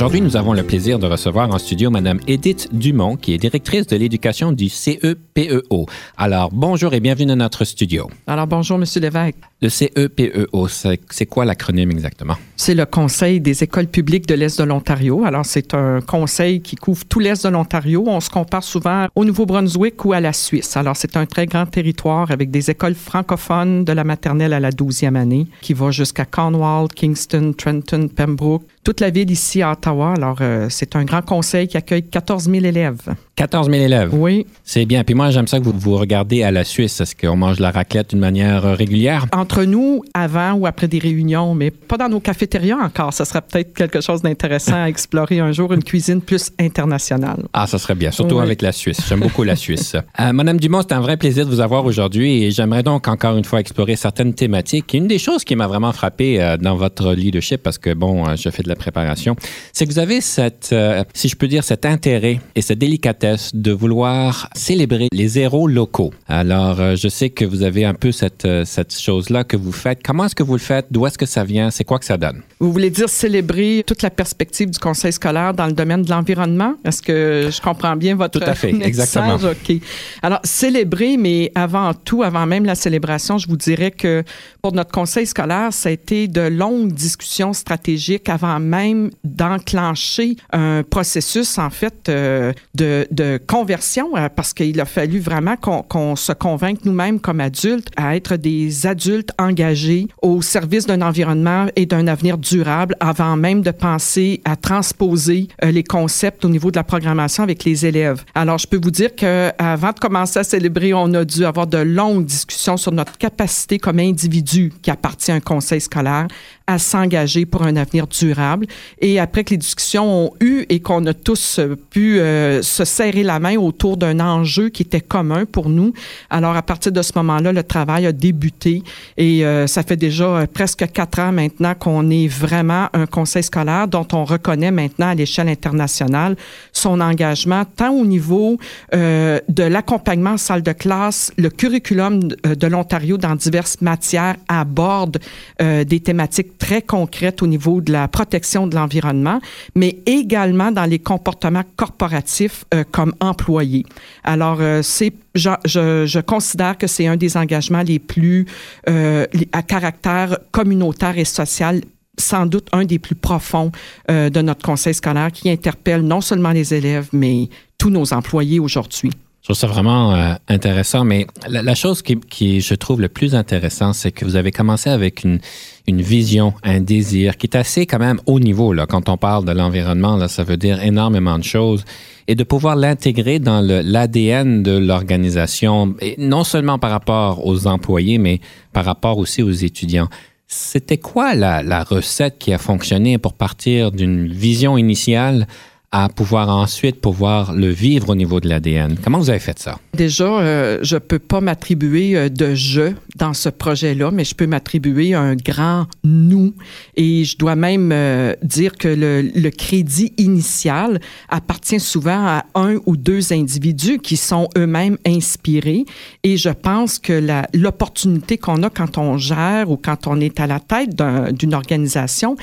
Aujourd'hui, nous avons le plaisir de recevoir en studio Madame Edith Dumont, qui est directrice de l'éducation du CEPEO. Alors, bonjour et bienvenue dans notre studio. Alors, bonjour, Monsieur Lévesque. Le CEPEO, c'est quoi l'acronyme exactement? C'est le Conseil des écoles publiques de l'Est de l'Ontario. Alors, c'est un conseil qui couvre tout l'Est de l'Ontario. On se compare souvent au Nouveau-Brunswick ou à la Suisse. Alors, c'est un très grand territoire avec des écoles francophones de la maternelle à la 12e année qui va jusqu'à Cornwall, Kingston, Trenton, Pembroke, toute la ville ici à Ottawa. Alors, euh, c'est un grand conseil qui accueille 14 000 élèves. 14 000 élèves? Oui. C'est bien. Puis moi, j'aime ça que vous vous regardez à la Suisse. Est-ce qu'on mange la raclette d'une manière euh, régulière? Entre nous, avant ou après des réunions, mais pas dans nos cafétérias encore. Ça serait peut-être quelque chose d'intéressant à explorer un jour, une cuisine plus internationale. Ah, ça serait bien, surtout Oui. avec la Suisse. J'aime beaucoup la Suisse. Euh, Madame Dumont, c'est un vrai plaisir de vous avoir aujourd'hui et j'aimerais donc encore une fois explorer certaines thématiques. Une des choses qui m'a vraiment frappé euh, dans votre leadership, parce que bon, euh, je fais de la préparation, c'est que vous avez cette, si je peux dire, cet intérêt et cette délicatesse de vouloir célébrer les héros locaux. Alors, je sais que vous avez un peu cette, cette chose-là que vous faites? Comment est-ce que vous le faites? D'où est-ce que ça vient? C'est quoi que ça donne? Vous voulez dire célébrer toute la perspective du conseil scolaire dans le domaine de l'environnement? Est-ce que je comprends bien votre Tout à fait, message? exactement. OK. Alors, célébrer, mais avant tout, avant même la célébration, je vous dirais que pour notre conseil scolaire, ça a été de longues discussions stratégiques avant même d'enclencher un processus, en fait, euh, de, de conversion, euh, parce qu'il a fallu vraiment qu'on qu'on se convainque nous-mêmes comme adultes à être des adultes engagés au service d'un environnement et d'un avenir durable avant même de penser à transposer euh, les concepts au niveau de la programmation avec les élèves. Alors, je peux vous dire que avant de commencer à célébrer, on a dû avoir de longues discussions sur notre capacité comme individu qui appartient à un conseil scolaire à s'engager pour un avenir durable. Et après que les discussions ont eu et qu'on a tous euh, pu euh, se serrer la main autour d'un enjeu qui était commun pour nous, alors à partir de ce moment-là, le travail a débuté et euh, ça fait déjà euh, presque quatre ans maintenant qu'on est vraiment un conseil scolaire dont on reconnaît maintenant à l'échelle internationale son engagement tant au niveau euh, de l'accompagnement en salle de classe, le curriculum de, de l'Ontario dans diverses matières aborde euh, des thématiques très concrètes au niveau de la protection de l'environnement, mais également dans les comportements corporatifs euh, comme employés. Alors, euh, c'est je, considère que c'est un des engagements les plus euh, à caractère communautaire et social sans doute un des plus profonds euh, de notre conseil scolaire qui interpelle non seulement les élèves, mais tous nos employés aujourd'hui. Je trouve ça vraiment euh, intéressant, mais la, la chose qui, qui, je trouve, le plus intéressant, c'est que vous avez commencé avec une, une vision, un désir qui est assez quand même haut niveau. Là. Quand on parle de l'environnement, là, ça veut dire énormément de choses. Et de pouvoir l'intégrer dans l'ADN de l'organisation, non seulement par rapport aux employés, mais par rapport aussi aux étudiants. C'était quoi la, la recette qui a fonctionné pour partir d'une vision initiale à pouvoir ensuite pouvoir le vivre au niveau de l'ADN. Comment vous avez fait ça? Déjà, euh, je peux pas m'attribuer euh, de je dans ce projet-là, mais je peux m'attribuer un grand nous. Et je dois même euh, dire que le, crédit initial appartient souvent à un ou deux individus qui sont eux-mêmes inspirés. Et je pense que l'opportunité qu'on a quand on gère ou quand on est à la tête d'un- d'une organisation,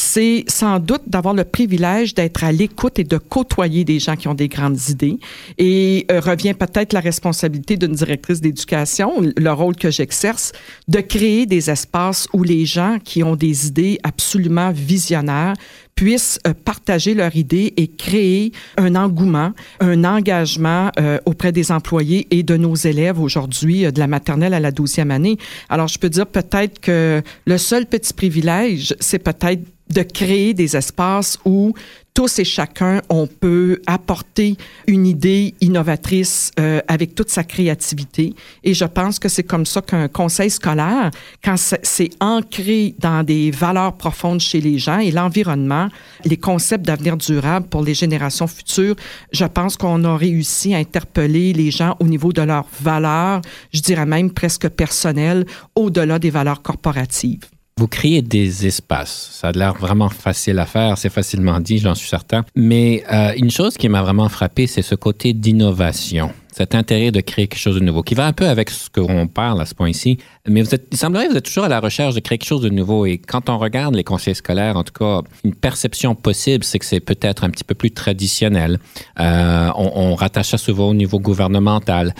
c'est sans doute d'avoir le privilège d'être à l'écoute et de côtoyer des gens qui ont des grandes idées. Et euh, revient peut-être la responsabilité d'une directrice d'éducation, le rôle que j'exerce, de créer des espaces où les gens qui ont des idées absolument visionnaires puissent euh, partager leurs idées et créer un engouement, un engagement euh, auprès des employés et de nos élèves aujourd'hui, euh, de la maternelle à la douzième année. Alors, je peux dire peut-être que le seul petit privilège, c'est peut-être de créer des espaces où tous et chacun, on peut apporter une idée innovatrice euh, avec toute sa créativité. Et je pense que c'est comme ça qu'un conseil scolaire, quand c'est ancré dans des valeurs profondes chez les gens et l'environnement, les concepts d'avenir durable pour les générations futures, je pense qu'on a réussi à interpeller les gens au niveau de leurs valeurs, je dirais même presque personnelles, au-delà des valeurs corporatives. Vous créez des espaces. Ça a l'air vraiment facile à faire, c'est facilement dit, j'en suis certain. Mais euh, une chose qui m'a vraiment frappé, c'est ce côté d'innovation cet intérêt de créer quelque chose de nouveau, qui va un peu avec ce qu'on parle à ce point-ci. Mais il semblerait que vous êtes toujours à la recherche de créer quelque chose de nouveau. Et quand on regarde les conseils scolaires, en tout cas, une perception possible, c'est que c'est peut-être un petit peu plus traditionnel. Euh, on, on rattache ça souvent au niveau gouvernemental.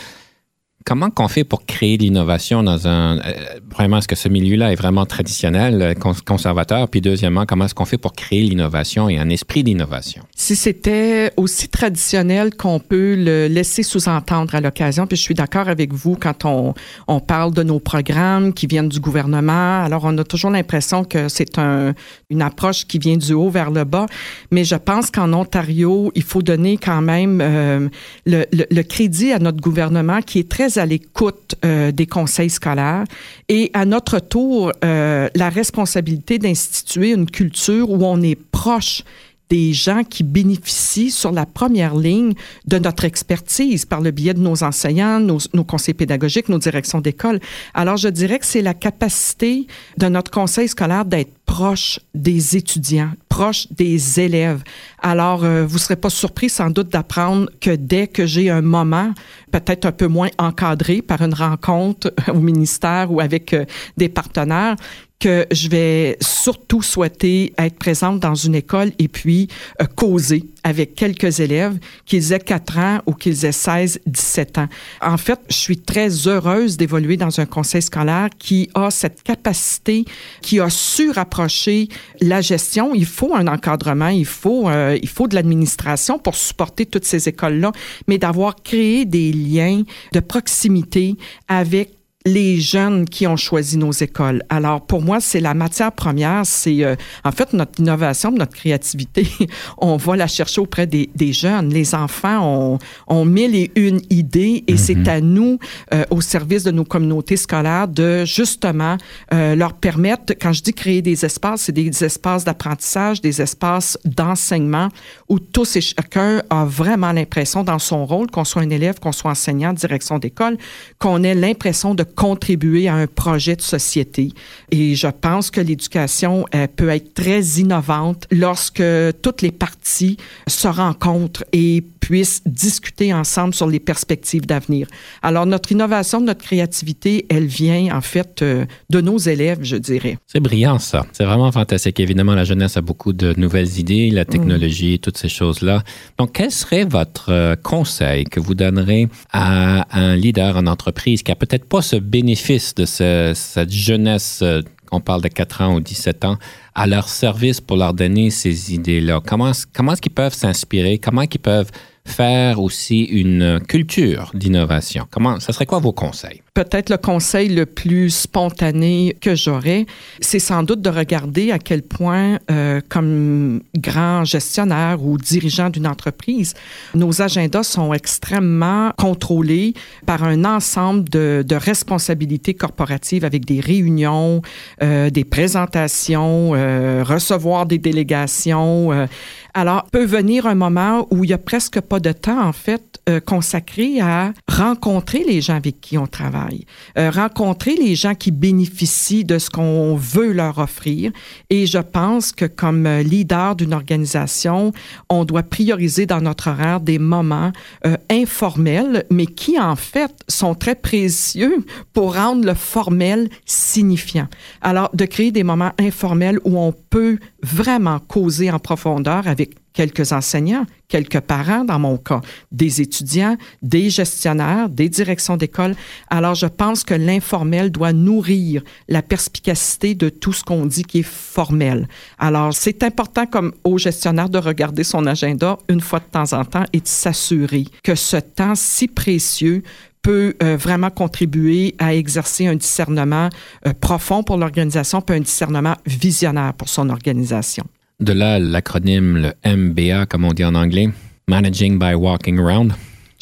Comment qu'on fait pour créer l'innovation dans un... Euh, premièrement, est-ce que ce milieu-là est vraiment traditionnel, euh, conservateur? Puis deuxièmement, comment est-ce qu'on fait pour créer l'innovation et un esprit d'innovation? Si c'était aussi traditionnel qu'on peut le laisser sous-entendre à l'occasion, puis je suis d'accord avec vous quand on, on parle de nos programmes qui viennent du gouvernement, alors on a toujours l'impression que c'est un, une approche qui vient du haut vers le bas, mais je pense qu'en Ontario, il faut donner quand même euh, le, le, le crédit à notre gouvernement qui est très à l'écoute euh, des conseils scolaires. Et à notre tour euh, la responsabilité d'instituer une culture où on est proche des gens qui bénéficient sur la première ligne de notre expertise par le biais de nos enseignants, nos, conseils pédagogiques, nos directions d'école. Alors, je dirais que c'est la capacité de notre conseil scolaire d'être proche des étudiants, proche des élèves. Alors, euh, vous ne serez pas surpris sans doute d'apprendre que dès que j'ai un moment, peut-être un peu moins encadré par une rencontre au ministère ou avec euh, des partenaires, que je vais surtout souhaiter être présente dans une école et puis euh, causer avec quelques élèves, qu'ils aient 4 ans ou qu'ils aient 16, 17 ans. En fait, je suis très heureuse d'évoluer dans un conseil scolaire qui a cette capacité, qui a su rapprocher la gestion. Il faut un encadrement, il faut, euh, il faut de l'administration pour supporter toutes ces écoles-là, mais d'avoir créé des liens de proximité avec les jeunes qui ont choisi nos écoles. Alors, pour moi, c'est la matière première, c'est euh, en fait notre innovation, notre créativité. on va la chercher auprès des, des jeunes. Les enfants ont, ont mille et une idées et c'est mhm. à nous, euh, au service de nos communautés scolaires, de justement euh, leur permettre, quand je dis créer des espaces, c'est des espaces d'apprentissage, des espaces d'enseignement où tous et chacun a vraiment l'impression dans son rôle, qu'on soit un élève, qu'on soit enseignant, direction d'école, qu'on ait l'impression de contribuer à un projet de société. Et je pense que l'éducation peut être très innovante lorsque toutes les parties se rencontrent et puissent discuter ensemble sur les perspectives d'avenir. Alors, notre innovation, notre créativité, elle vient en fait euh, de nos élèves, je dirais. C'est brillant, ça. C'est vraiment fantastique. Évidemment, la jeunesse a beaucoup de nouvelles idées, la technologie, toutes ces choses-là. Donc, quel serait votre euh, conseil que vous donnerez à un leader en entreprise qui a peut-être pas ce bénéfice de cette jeunesse euh, on parle de 4 ans ou 17 ans, à leur service pour leur donner ces idées-là? Comment, comment est-ce qu'ils peuvent s'inspirer? Comment qu'ils peuvent faire aussi une culture d'innovation? Comment, ça serait quoi vos conseils? Peut-être le conseil le plus spontané que j'aurais, c'est sans doute de regarder à quel point, euh, comme grand gestionnaire ou dirigeant d'une entreprise, nos agendas sont extrêmement contrôlés par un ensemble de, responsabilités corporatives avec des réunions, euh, des présentations, euh, recevoir des délégations. Alors, peut venir un moment où il n'y a presque pas de temps, en fait, consacré à rencontrer les gens avec qui on travaille, euh, rencontrer les gens qui bénéficient de ce qu'on veut leur offrir. Et je pense que comme leader d'une organisation, on doit prioriser dans notre horaire des moments euh, informels, mais qui en fait sont très précieux pour rendre le formel signifiant. Alors, de créer des moments informels où on peut vraiment causer en profondeur avec quelques enseignants, quelques parents dans mon cas, des étudiants, des gestionnaires, des directions d'école. Alors, je pense que l'informel doit nourrir la perspicacité de tout ce qu'on dit qui est formel. Alors, c'est important comme au gestionnaire de regarder son agenda une fois de temps en temps et de s'assurer que ce temps si précieux peut euh, vraiment contribuer à exercer un discernement euh, profond pour l'organisation, puis un discernement visionnaire pour son organisation. De là, l'acronyme, le MBA, comme on dit en anglais, Managing by Walking Around.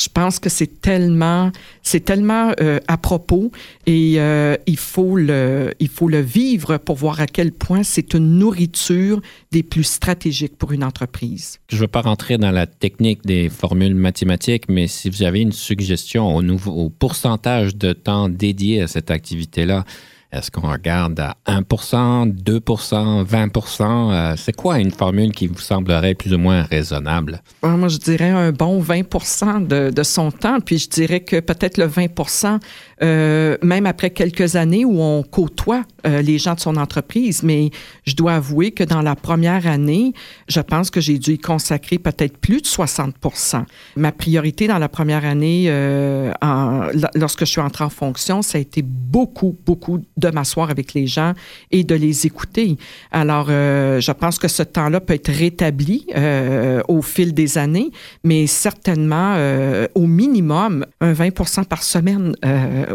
Je pense que c'est tellement, c'est tellement euh, à propos et euh, il faut le, il faut le vivre pour voir à quel point c'est une nourriture des plus stratégiques pour une entreprise. Je ne veux pas rentrer dans la technique des formules mathématiques, mais si vous avez une suggestion au, nouveau, au pourcentage de temps dédié à cette activité-là, est-ce qu'on regarde à 1% 2% 20% C'est quoi une formule qui vous semblerait plus ou moins raisonnable? Moi, je dirais un bon 20 de, de son temps. Puis je dirais que peut-être le 20 euh, même après quelques années où on côtoie euh, les gens de son entreprise. Mais je dois avouer que dans la première année, je pense que j'ai dû y consacrer peut-être plus de 60% Ma priorité dans la première année, euh, en, lorsque je suis entrée en fonction, ça a été beaucoup, beaucoup de m'asseoir avec les gens et de les écouter. Alors, euh, je pense que ce temps-là peut être rétabli euh, au fil des années, mais certainement euh, au minimum un 20% par semaine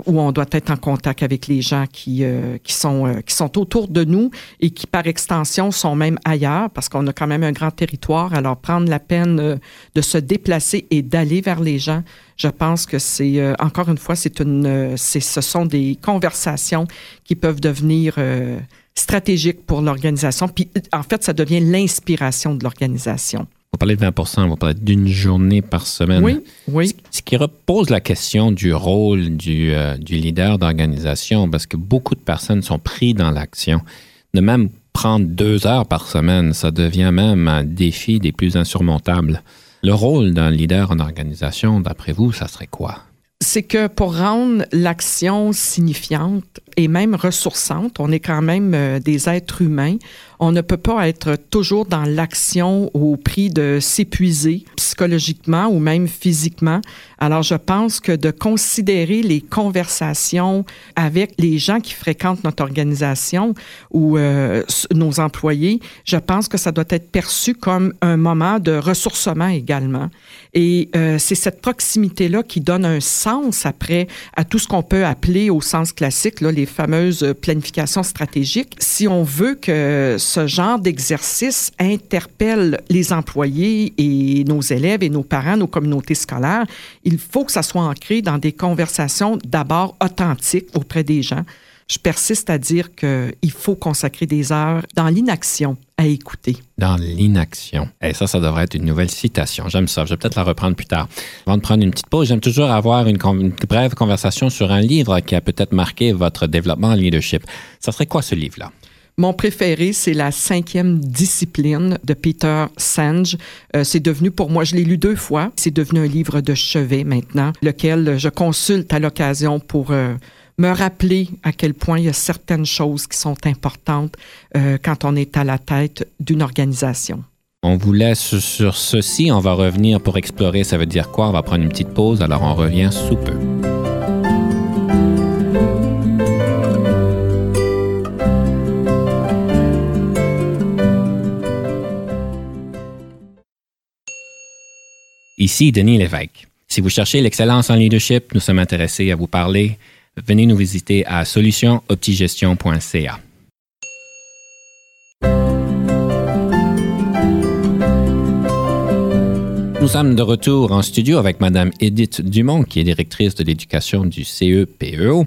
où on doit être en contact avec les gens qui, qui, sont, qui sont autour de nous et qui, par extension, sont même ailleurs parce qu'on a quand même un grand territoire. Alors, prendre la peine de se déplacer et d'aller vers les gens, je pense que c'est, euh, encore une fois, c'est une, euh, ce sont des conversations qui peuvent devenir euh, stratégiques pour l'organisation. Puis, en fait, ça devient l'inspiration de l'organisation. On parler de 20 on parler d'une journée par semaine. Oui, oui. Ce qui repose la question du rôle du, du leader d'organisation, parce que beaucoup de personnes sont prises dans l'action. De même prendre deux heures par semaine, ça devient même un défi des plus insurmontables. Le rôle d'un leader en organisation, d'après vous, ça serait quoi? C'est que pour rendre l'action signifiante et même ressourçante, on est quand même euh, des êtres humains on ne peut pas être toujours dans l'action au prix de s'épuiser psychologiquement ou même physiquement. Alors, je pense que de considérer les conversations avec les gens qui fréquentent notre organisation ou euh, nos employés, je pense que ça doit être perçu comme un moment de ressourcement également. Et euh, c'est cette proximité-là qui donne un sens après à tout ce qu'on peut appeler au sens classique, là, les fameuses planifications stratégiques. Si on veut que ce genre d'exercice interpelle les employés et nos élèves et nos parents, nos communautés scolaires, il faut que ça soit ancré dans des conversations d'abord authentiques auprès des gens. Je persiste à dire qu'il faut consacrer des heures dans l'inaction à écouter. Dans l'inaction. Et ça, ça devrait être une nouvelle citation. J'aime ça. Je vais peut-être la reprendre plus tard. Avant de prendre une petite pause, j'aime toujours avoir une, une, brève conversation sur un livre qui a peut-être marqué votre développement en leadership. Ça serait quoi ce livre-là? Mon préféré, c'est la cinquième discipline de Peter Senge. Euh, c'est devenu pour moi, je l'ai lu deux fois, c'est devenu un livre de chevet maintenant, lequel je consulte à l'occasion pour euh, me rappeler à quel point il y a certaines choses qui sont importantes euh, quand on est à la tête d'une organisation. On vous laisse sur ceci, on va revenir pour explorer ça veut dire quoi, on va prendre une petite pause, alors on revient sous peu. Ici Denis Lévesque. Si vous cherchez l'excellence en leadership, nous sommes intéressés à vous parler. Venez nous visiter à solutionoptigestion.ca. Nous sommes de retour en studio avec Madame Edith Dumont, qui est directrice de l'éducation du CEPEO.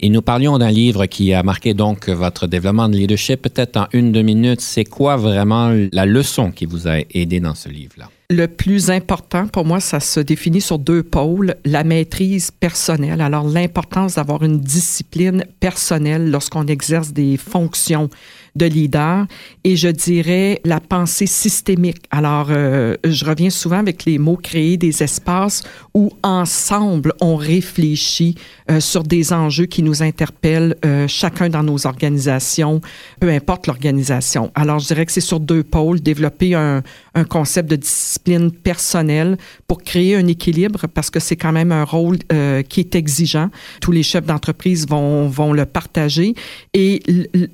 Et nous parlions d'un livre qui a marqué donc votre développement de leadership. Peut-être en une, deux minutes, c'est quoi vraiment la leçon qui vous a aidé dans ce livre-là? Le plus important pour moi, ça se définit sur deux pôles. La maîtrise personnelle. Alors, l'importance d'avoir une discipline personnelle lorsqu'on exerce des fonctions de leader et je dirais la pensée systémique. Alors, euh, je reviens souvent avec les mots créer des espaces où ensemble on réfléchit euh, sur des enjeux qui nous interpellent euh, chacun dans nos organisations, peu importe l'organisation. Alors, je dirais que c'est sur deux pôles, développer un, un concept de discipline personnelle pour créer un équilibre parce que c'est quand même un rôle euh, qui est exigeant. Tous les chefs d'entreprise vont, vont le partager et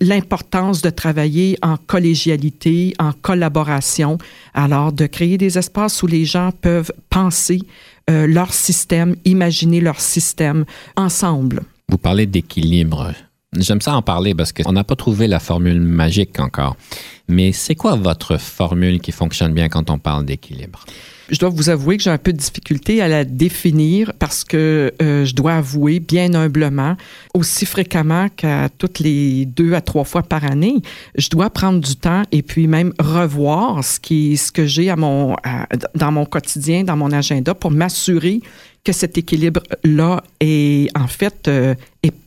l'importance de travailler en collégialité, en collaboration. Alors, de créer des espaces où les gens peuvent penser euh, leur système, imaginer leur système ensemble. Vous parlez d'équilibre. J'aime ça en parler parce qu'on n'a pas trouvé la formule magique encore. Mais c'est quoi votre formule qui fonctionne bien quand on parle d'équilibre? Je dois vous avouer que j'ai un peu de difficulté à la définir parce que euh, je dois avouer bien humblement, aussi fréquemment qu'à toutes les deux à trois fois par année, je dois prendre du temps et puis même revoir ce qui, ce que j'ai à mon, dans mon quotidien, dans mon agenda pour m'assurer que cet équilibre-là est en fait euh,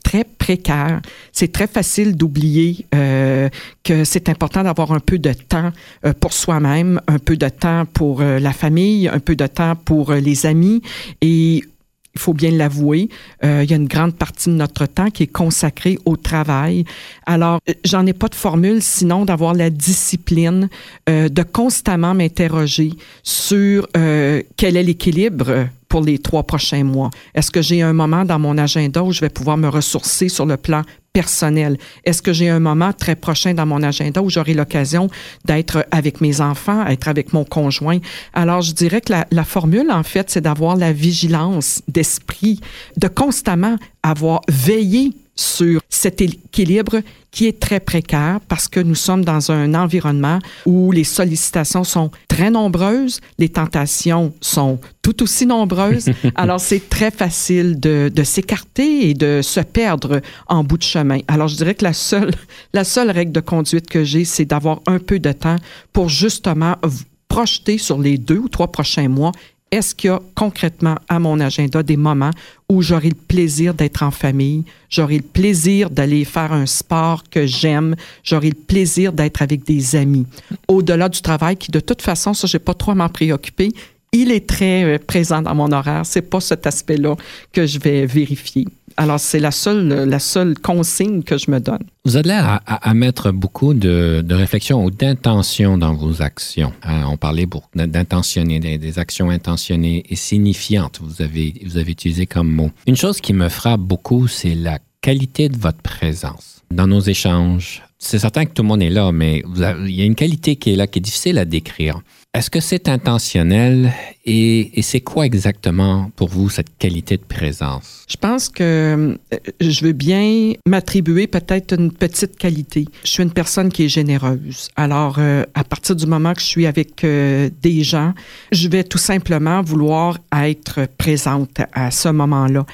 très précaire. C'est très facile d'oublier euh, que c'est important d'avoir un peu de temps euh, pour soi-même, un peu de temps pour la famille, un peu de temps pour les amis et il faut bien l'avouer, il y a une grande partie de notre temps qui est consacrée au travail. Alors, j'en ai pas de formule, sinon d'avoir la discipline, de constamment m'interroger sur quel est l'équilibre pour les trois prochains mois? Est-ce que j'ai un moment dans mon agenda où je vais pouvoir me ressourcer sur le plan personnel? Est-ce que j'ai un moment très prochain dans mon agenda où j'aurai l'occasion d'être avec mes enfants, être avec mon conjoint? Alors, je dirais que la, la formule, en fait, c'est d'avoir la vigilance d'esprit, de constamment avoir veillé sur cet équilibre qui est très précaire parce que nous sommes dans un environnement où les sollicitations sont très nombreuses, les tentations sont tout aussi nombreuses. Alors, c'est très facile de, de s'écarter et de se perdre en bout de chemin. Alors, je dirais que la seule, la seule règle de conduite que j'ai, c'est d'avoir un peu de temps pour justement projeter sur les deux ou trois prochains mois est-ce qu'il y a concrètement à mon agenda des moments où j'aurai le plaisir d'être en famille, j'aurai le plaisir d'aller faire un sport que j'aime, j'aurai le plaisir d'être avec des amis? Au-delà du travail qui, de toute façon, ça, j'ai pas trop à m'en préoccuper. Il est très euh, présent dans mon horaire. C'est pas cet aspect-là que je vais vérifier. Alors, c'est la seule, la seule consigne que je me donne. Vous avez l'air à, mettre beaucoup de, réflexion ou d'intention dans vos actions. Hein, on parlait d'intentionner, des, actions intentionnées et signifiantes. Vous avez, vous avez utilisé comme mot. Une chose qui me frappe beaucoup, c'est la qualité de votre présence dans nos échanges. C'est certain que tout le monde est là, mais il y a une qualité qui est là, qui est difficile à décrire. Est-ce que c'est intentionnel et, c'est quoi exactement pour vous cette qualité de présence? Je pense que euh, je veux bien m'attribuer peut-être une petite qualité. Je suis une personne qui est généreuse. Alors, euh, à partir du moment que je suis avec euh, des gens, je vais tout simplement vouloir être présente à ce moment-là.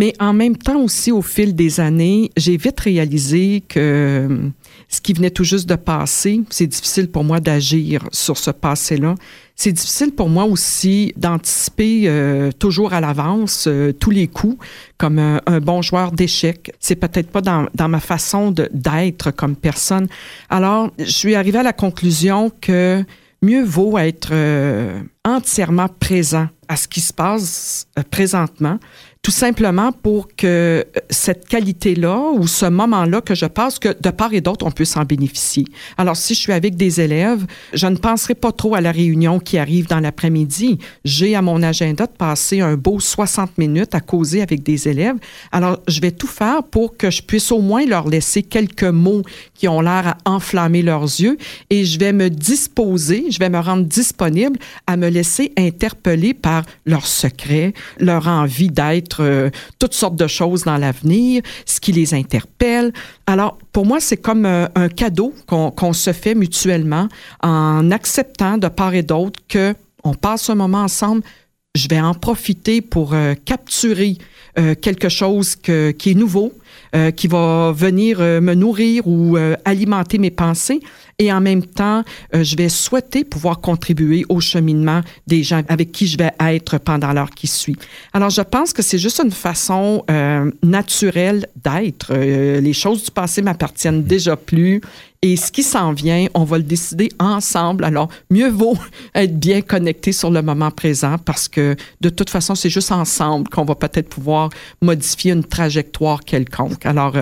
Mais en même temps aussi, au fil des années, j'ai vite réalisé que ce qui venait tout juste de passer, c'est difficile pour moi d'agir sur ce passé-là. C'est difficile pour moi aussi d'anticiper euh, toujours à l'avance euh, tous les coups comme un, bon joueur d'échecs. C'est peut-être pas dans, ma façon d'être comme personne. Alors, je suis arrivée à la conclusion que mieux vaut être euh, entièrement présent à ce qui se passe présentement tout simplement pour que euh, cette qualité-là ou ce moment-là que je passe, que de part et d'autre, on peut s'en bénéficier. Alors, si je suis avec des élèves, je ne penserai pas trop à la réunion qui arrive dans l'après-midi. J'ai à mon agenda de passer un beau 60 minutes à causer avec des élèves. Alors, je vais tout faire pour que je puisse au moins leur laisser quelques mots qui ont l'air à enflammer leurs yeux et je vais me disposer, je vais me rendre disponible à me laisser interpeller par leurs secrets, leur envie d'être euh, toutes sortes de choses dans l'avenir, ce qui les interpelle. Alors, pour moi, c'est comme euh, un cadeau qu'on se fait mutuellement en acceptant de part et d'autre que on passe un moment ensemble. Je vais en profiter pour euh, capturer quelque chose qui est nouveau, qui va venir me nourrir ou alimenter mes pensées et en même temps, euh, je vais souhaiter pouvoir contribuer au cheminement des gens avec qui je vais être pendant l'heure qui suit. Alors, je pense que c'est juste une façon euh, naturelle d'être. Euh, les choses du passé m'appartiennent déjà plus. Et ce qui s'en vient, on va le décider ensemble. Alors, mieux vaut être bien connecté sur le moment présent parce que de toute façon, c'est juste ensemble qu'on va peut-être pouvoir modifier une trajectoire quelconque. Alors,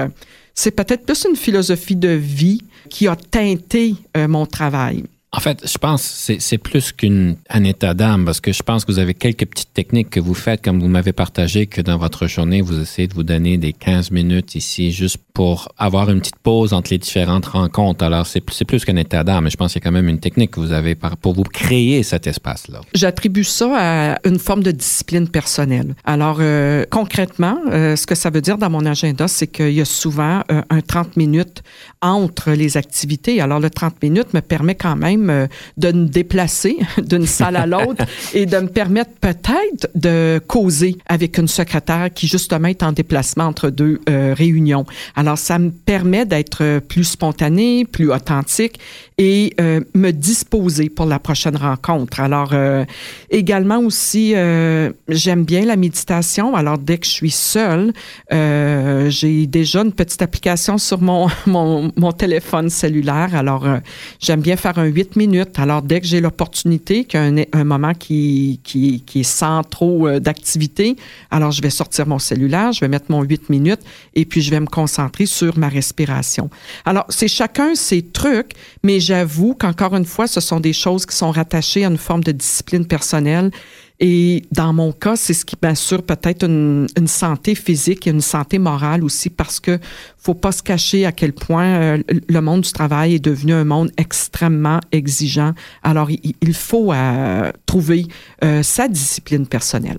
c'est peut-être plus une philosophie de vie qui a teinté euh, mon travail. En fait, je pense que c'est plus qu'un état d'âme parce que je pense que vous avez quelques petites techniques que vous faites, comme vous m'avez partagé, que dans votre journée, vous essayez de vous donner des 15 minutes ici juste pour avoir une petite pause entre les différentes rencontres. Alors, c'est plus qu'un état d'âme, mais je pense qu'il y a quand même une technique que vous avez pour vous créer cet espace-là. J'attribue ça à une forme de discipline personnelle. Alors, euh, concrètement, euh, ce que ça veut dire dans mon agenda, c'est qu'il y a souvent euh, un 30 minutes entre les activités. Alors, le 30 minutes me permet quand même euh, de me déplacer d'une salle à l'autre et de me permettre peut-être de causer avec une secrétaire qui justement est en déplacement entre deux euh, réunions. Alors, ça me permet d'être plus spontané, plus authentique et euh, me disposer pour la prochaine rencontre. Alors, également aussi, j'aime bien la méditation. Alors, dès que je suis seule, j'ai déjà une petite application sur mon, mon, mon téléphone cellulaire. Alors, j'aime bien faire un 8 minutes. Alors, dès que j'ai l'opportunité, qu'il y a un, moment qui, est sans trop euh, d'activité, alors je vais sortir mon cellulaire, je vais mettre mon 8 minutes et puis je vais me concentrer sur ma respiration. Alors, c'est chacun ses trucs, mais j'avoue qu'encore une fois, ce sont des choses qui sont rattachées à une forme de discipline personnelle et dans mon cas, c'est ce qui m'assure peut-être une, santé physique et une santé morale aussi parce que faut pas se cacher à quel point euh, le monde du travail est devenu un monde extrêmement exigeant. Alors, il, faut euh, trouver euh, sa discipline personnelle.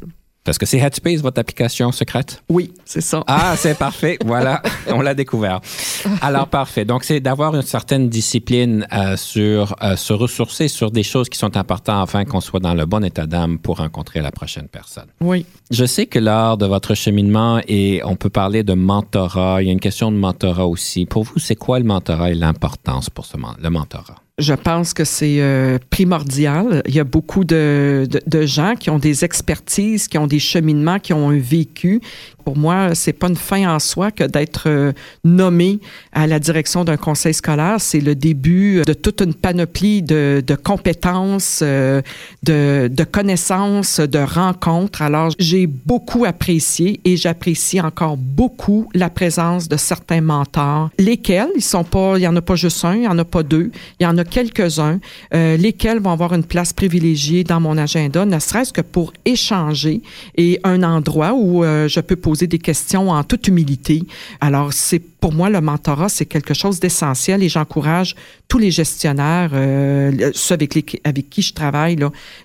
Est-ce que c'est Headspace, votre application secrète? Oui, c'est ça. Ah, c'est parfait. Voilà, on l'a découvert. Alors, parfait. Donc, c'est d'avoir une certaine discipline euh, sur euh, se ressourcer sur des choses qui sont importantes afin qu'on soit dans le bon état d'âme pour rencontrer la prochaine personne. Oui. Je sais que lors de votre cheminement, et on peut parler de mentorat, il y a une question de mentorat aussi. Pour vous, c'est quoi le mentorat et l'importance pour ce, le mentorat? Je pense que c'est euh, primordial. Il y a beaucoup de, de, gens qui ont des expertises, qui ont des cheminements, qui ont un vécu, pour moi, c'est pas une fin en soi que d'être euh, nommé à la direction d'un conseil scolaire. C'est le début de toute une panoplie de, compétences, euh, de, de, connaissances, de rencontres. Alors, j'ai beaucoup apprécié et j'apprécie encore beaucoup la présence de certains mentors, lesquels, ils sont pas, il y en a pas juste un, il y en a pas deux, il y en a quelques-uns, euh, lesquels vont avoir une place privilégiée dans mon agenda, ne serait-ce que pour échanger et un endroit où je peux poser des questions en toute humilité. Alors, c'est pour moi, le mentorat, c'est quelque chose d'essentiel et j'encourage tous les gestionnaires, euh, ceux avec, avec qui je travaille,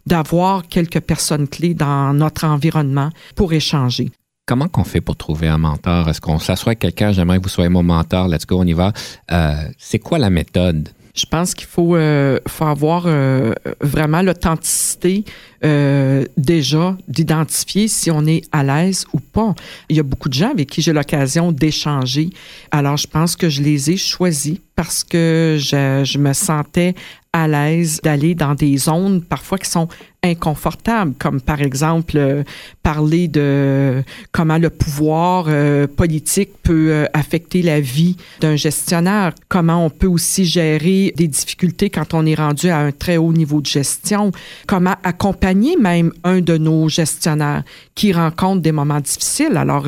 d'avoir quelques personnes clés dans notre environnement pour échanger. Comment qu'on fait pour trouver un mentor? Est-ce qu'on s'assoit avec quelqu'un, j'aimerais que vous soyez mon mentor, let's go, on y va. Euh, c'est quoi la méthode? Je pense qu'il faut, euh, faut avoir euh, vraiment l'authenticité euh, déjà d'identifier si on est à l'aise ou pas. Il y a beaucoup de gens avec qui j'ai l'occasion d'échanger. Alors, je pense que je les ai choisis parce que je, je me sentais à l'aise d'aller dans des zones parfois qui sont inconfortables, comme par exemple euh, parler de comment le pouvoir euh, politique peut euh, affecter la vie d'un gestionnaire, comment on peut aussi gérer des difficultés quand on est rendu à un très haut niveau de gestion, comment accompagner même un de nos gestionnaires qui rencontre des moments difficiles. Alors,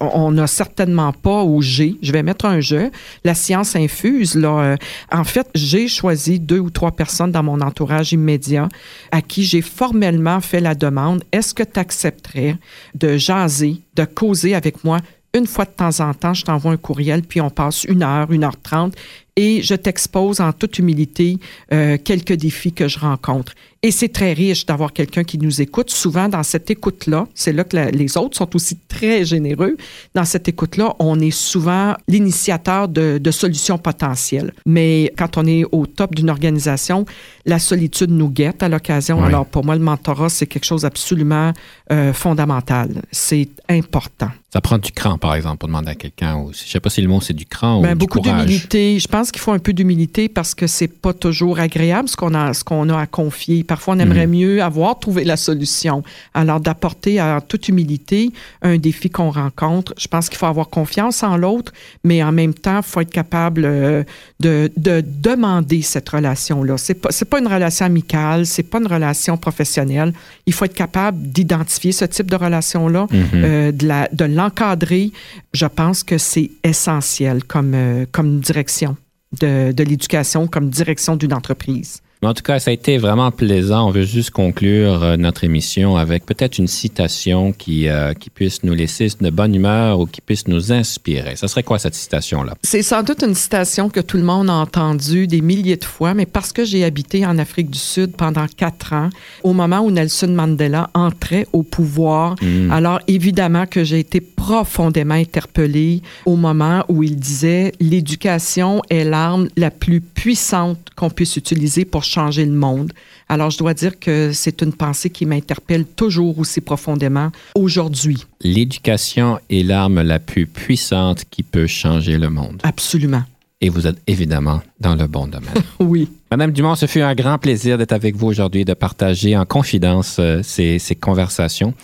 on n'a certainement pas, ou j'ai, je vais mettre un jeu, la science infuse. Là, en fait, j'ai choisi deux ou trois personnes dans mon entourage immédiat à qui j'ai formellement fait la demande, est-ce que tu accepterais de jaser, de causer avec moi une fois de temps en temps, je t'envoie un courriel, puis on passe une heure, une heure trente, et je t'expose en toute humilité euh, quelques défis que je rencontre. Et c'est très riche d'avoir quelqu'un qui nous écoute. Souvent, dans cette écoute-là, c'est là que les autres sont aussi très généreux. Dans cette écoute-là, on est souvent l'initiateur de, de, solutions potentielles. Mais quand on est au top d'une organisation, la solitude nous guette à l'occasion. Alors, pour moi, le mentorat, c'est quelque chose d'absolument euh, fondamental. C'est important. Ça prend du cran, par exemple, pour demander à quelqu'un. Je ne sais pas si le mot, c'est du cran ben, ou beaucoup d'humilité. Je pense qu'il faut un peu d'humilité parce que c'est pas toujours agréable ce qu'on a, ce qu'on a à confier. Parfois, on aimerait mhm. mieux avoir trouvé la solution. Alors, d'apporter en toute humilité un défi qu'on rencontre, je pense qu'il faut avoir confiance en l'autre, mais en même temps, il faut être capable euh, de, de demander cette relation-là. C'est pas, c'est pas une relation amicale, c'est pas une relation professionnelle. Il faut être capable d'identifier ce type de relation-là, mhm. euh, de, la, de l'encadrer. Je pense que c'est essentiel comme, euh, comme direction. De, de l'éducation comme direction d'une entreprise. En tout cas, ça a été vraiment plaisant. On veut juste conclure euh, notre émission avec peut-être une citation qui, euh, qui puisse nous laisser de bonne humeur ou qui puisse nous inspirer. Ça serait quoi cette citation-là? C'est sans doute une citation que tout le monde a entendue des milliers de fois, mais parce que j'ai habité en Afrique du Sud pendant quatre ans, au moment où Nelson Mandela entrait au pouvoir, mm. alors évidemment que j'ai été profondément interpellée au moment où il disait l'éducation est l'arme la plus puissante qu'on puisse utiliser pour changer le monde. Alors, je dois dire que c'est une pensée qui m'interpelle toujours aussi profondément aujourd'hui. L'éducation est l'arme la plus puissante qui peut changer le monde. Absolument. Et vous êtes évidemment dans le bon domaine. oui. Madame Dumont, ce fut un grand plaisir d'être avec vous aujourd'hui, de partager en confidence euh, ces, ces conversations.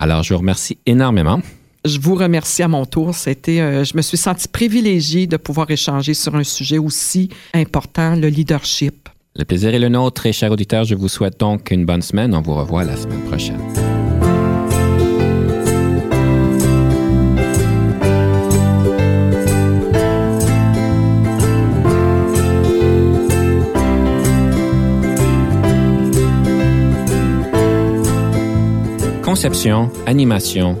Alors, je vous remercie énormément. Je vous remercie à mon tour. C'était, euh, je me suis senti privilégiée de pouvoir échanger sur un sujet aussi important, le leadership. Le plaisir est le nôtre, très chers auditeurs. Je vous souhaite donc une bonne semaine. On vous revoit la semaine prochaine. Conception, animation,